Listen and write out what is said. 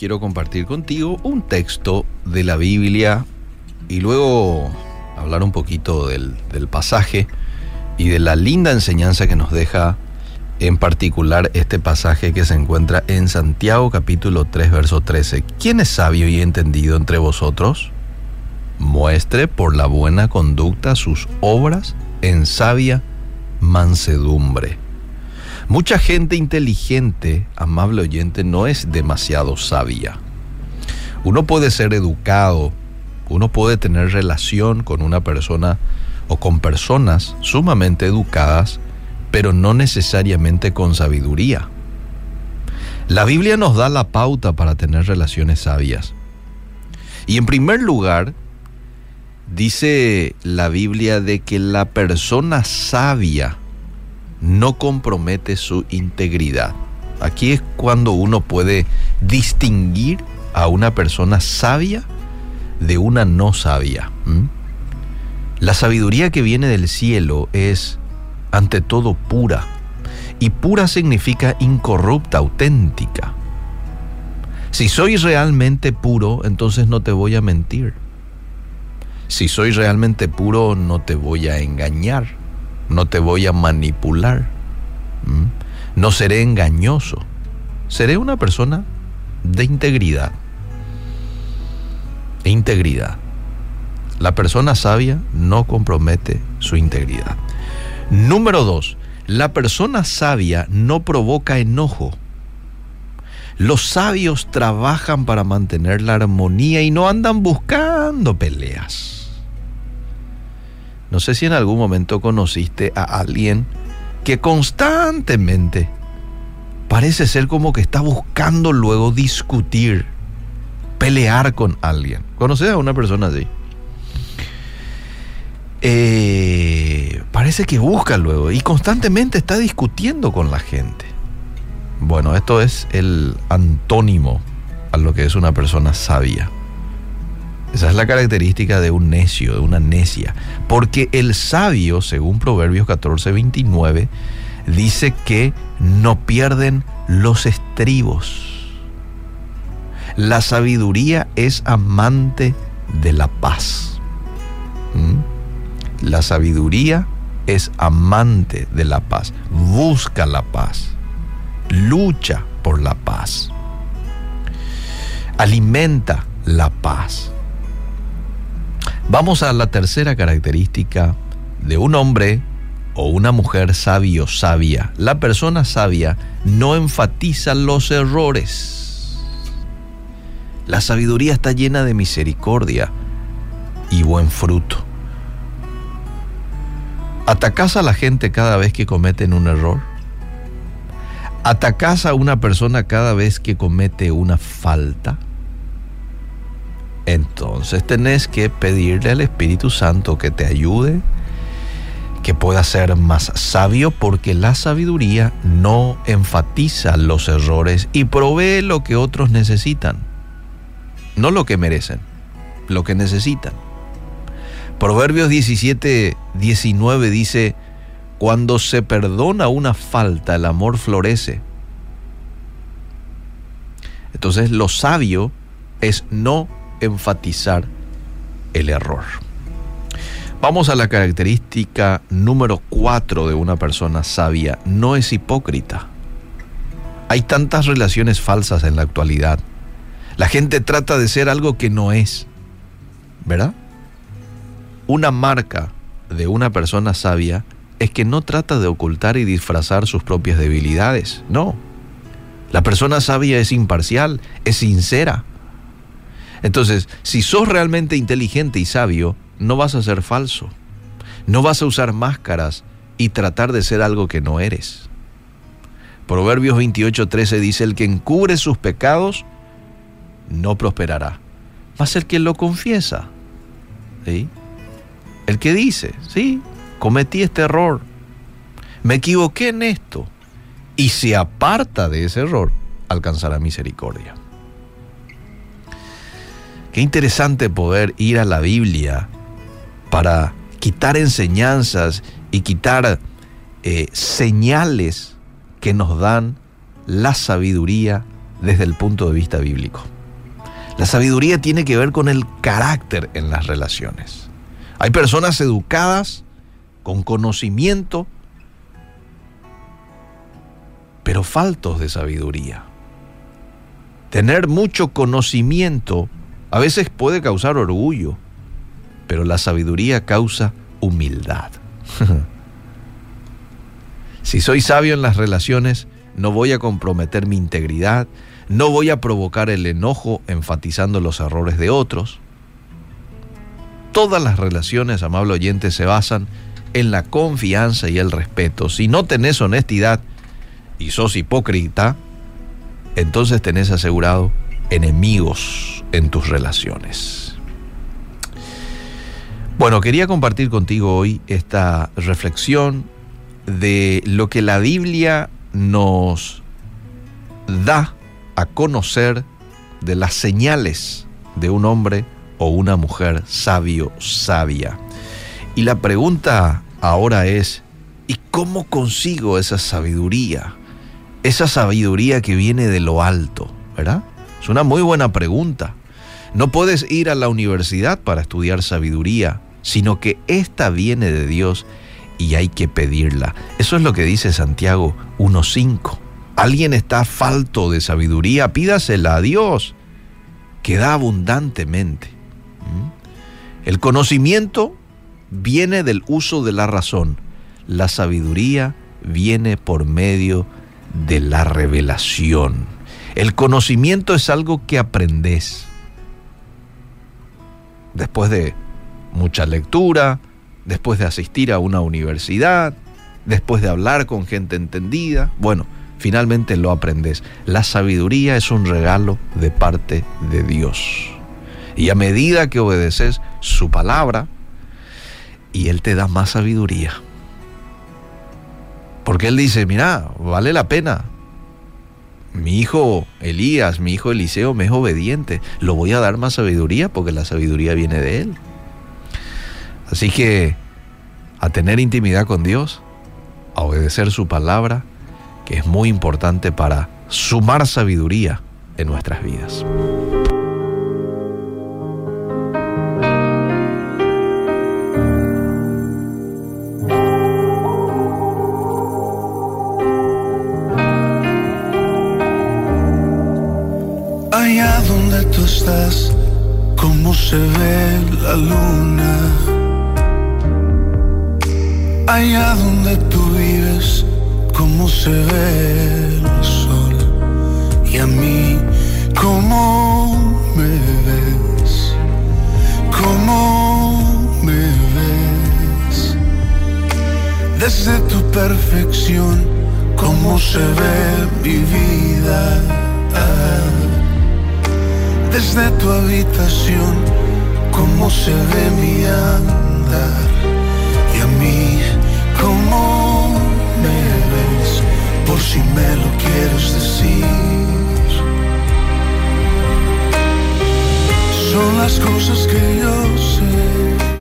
quiero compartir contigo un texto de la Biblia y luego hablar un poquito del, del pasaje y de la linda enseñanza que nos deja en particular este pasaje que se encuentra en Santiago capítulo 3 verso 13. ¿Quién es sabio y entendido entre vosotros? Muestre por la buena conducta sus obras en sabia mansedumbre. Mucha gente inteligente, amable oyente, no es demasiado sabia. Uno puede ser educado, uno puede tener relación con una persona o con personas sumamente educadas, pero no necesariamente con sabiduría. La Biblia nos da la pauta para tener relaciones sabias. Y en primer lugar, dice la Biblia de que la persona sabia no compromete su integridad. Aquí es cuando uno puede distinguir a una persona sabia de una no sabia. La sabiduría que viene del cielo es ante todo pura. Y pura significa incorrupta, auténtica. Si soy realmente puro, entonces no te voy a mentir. Si soy realmente puro, no te voy a engañar, no te voy a manipular, no seré engañoso, seré una persona de integridad. Integridad. La persona sabia no compromete su integridad. Número dos, la persona sabia no provoca enojo. Los sabios trabajan para mantener la armonía y no andan buscando peleas. No sé si en algún momento conociste a alguien que constantemente parece ser como que está buscando luego discutir, pelear con alguien. ¿Conoces a una persona así? Eh, parece que busca luego y constantemente está discutiendo con la gente. Bueno, esto es el antónimo a lo que es una persona sabia. Esa es la característica de un necio, de una necia. Porque el sabio, según Proverbios 14, 29, dice que no pierden los estribos. La sabiduría es amante de la paz. ¿Mm? La sabiduría es amante de la paz, busca la paz, lucha por la paz, alimenta la paz. Vamos a la tercera característica de un hombre o una mujer sabio, sabia. La persona sabia no enfatiza los errores. La sabiduría está llena de misericordia y buen fruto. ¿Atacás a la gente cada vez que cometen un error? ¿Atacás a una persona cada vez que comete una falta? Entonces tenés que pedirle al Espíritu Santo que te ayude, que pueda ser más sabio, porque la sabiduría no enfatiza los errores y provee lo que otros necesitan, no lo que merecen, lo que necesitan. Proverbios 17, 19 dice, cuando se perdona una falta, el amor florece. Entonces lo sabio es no enfatizar el error. Vamos a la característica número 4 de una persona sabia. No es hipócrita. Hay tantas relaciones falsas en la actualidad. La gente trata de ser algo que no es. ¿Verdad? Una marca de una persona sabia es que no trata de ocultar y disfrazar sus propias debilidades. No. La persona sabia es imparcial, es sincera. Entonces, si sos realmente inteligente y sabio, no vas a ser falso. No vas a usar máscaras y tratar de ser algo que no eres. Proverbios 28:13 dice, el que encubre sus pecados no prosperará, mas el que lo confiesa. ¿sí? El que dice, sí, cometí este error, me equivoqué en esto, y se aparta de ese error, alcanzará misericordia. Interesante poder ir a la Biblia para quitar enseñanzas y quitar eh, señales que nos dan la sabiduría desde el punto de vista bíblico. La sabiduría tiene que ver con el carácter en las relaciones. Hay personas educadas, con conocimiento, pero faltos de sabiduría. Tener mucho conocimiento a veces puede causar orgullo, pero la sabiduría causa humildad. si soy sabio en las relaciones, no voy a comprometer mi integridad, no voy a provocar el enojo enfatizando los errores de otros. Todas las relaciones, amable oyente, se basan en la confianza y el respeto. Si no tenés honestidad y sos hipócrita, entonces tenés asegurado enemigos en tus relaciones. Bueno, quería compartir contigo hoy esta reflexión de lo que la Biblia nos da a conocer de las señales de un hombre o una mujer sabio, sabia. Y la pregunta ahora es, ¿y cómo consigo esa sabiduría? Esa sabiduría que viene de lo alto, ¿verdad? Es una muy buena pregunta. No puedes ir a la universidad para estudiar sabiduría, sino que esta viene de Dios y hay que pedirla. Eso es lo que dice Santiago 1.5. Alguien está falto de sabiduría, pídasela a Dios, que da abundantemente. ¿Mm? El conocimiento viene del uso de la razón. La sabiduría viene por medio de la revelación. El conocimiento es algo que aprendes. Después de mucha lectura, después de asistir a una universidad, después de hablar con gente entendida, bueno, finalmente lo aprendes. La sabiduría es un regalo de parte de Dios. Y a medida que obedeces su palabra, y Él te da más sabiduría. Porque Él dice, mira, vale la pena. Mi hijo Elías, mi hijo Eliseo me es obediente. Lo voy a dar más sabiduría porque la sabiduría viene de Él. Así que a tener intimidad con Dios, a obedecer su palabra, que es muy importante para sumar sabiduría en nuestras vidas. Se ve la luna. Allá donde tú vives, cómo se ve el sol. Y a mí, cómo me ves, cómo me ves. Desde tu perfección, cómo se ve mi vida desde tu habitación cómo se ve mi andar y a mí cómo me ves por si me lo quieres decir. Son las cosas que yo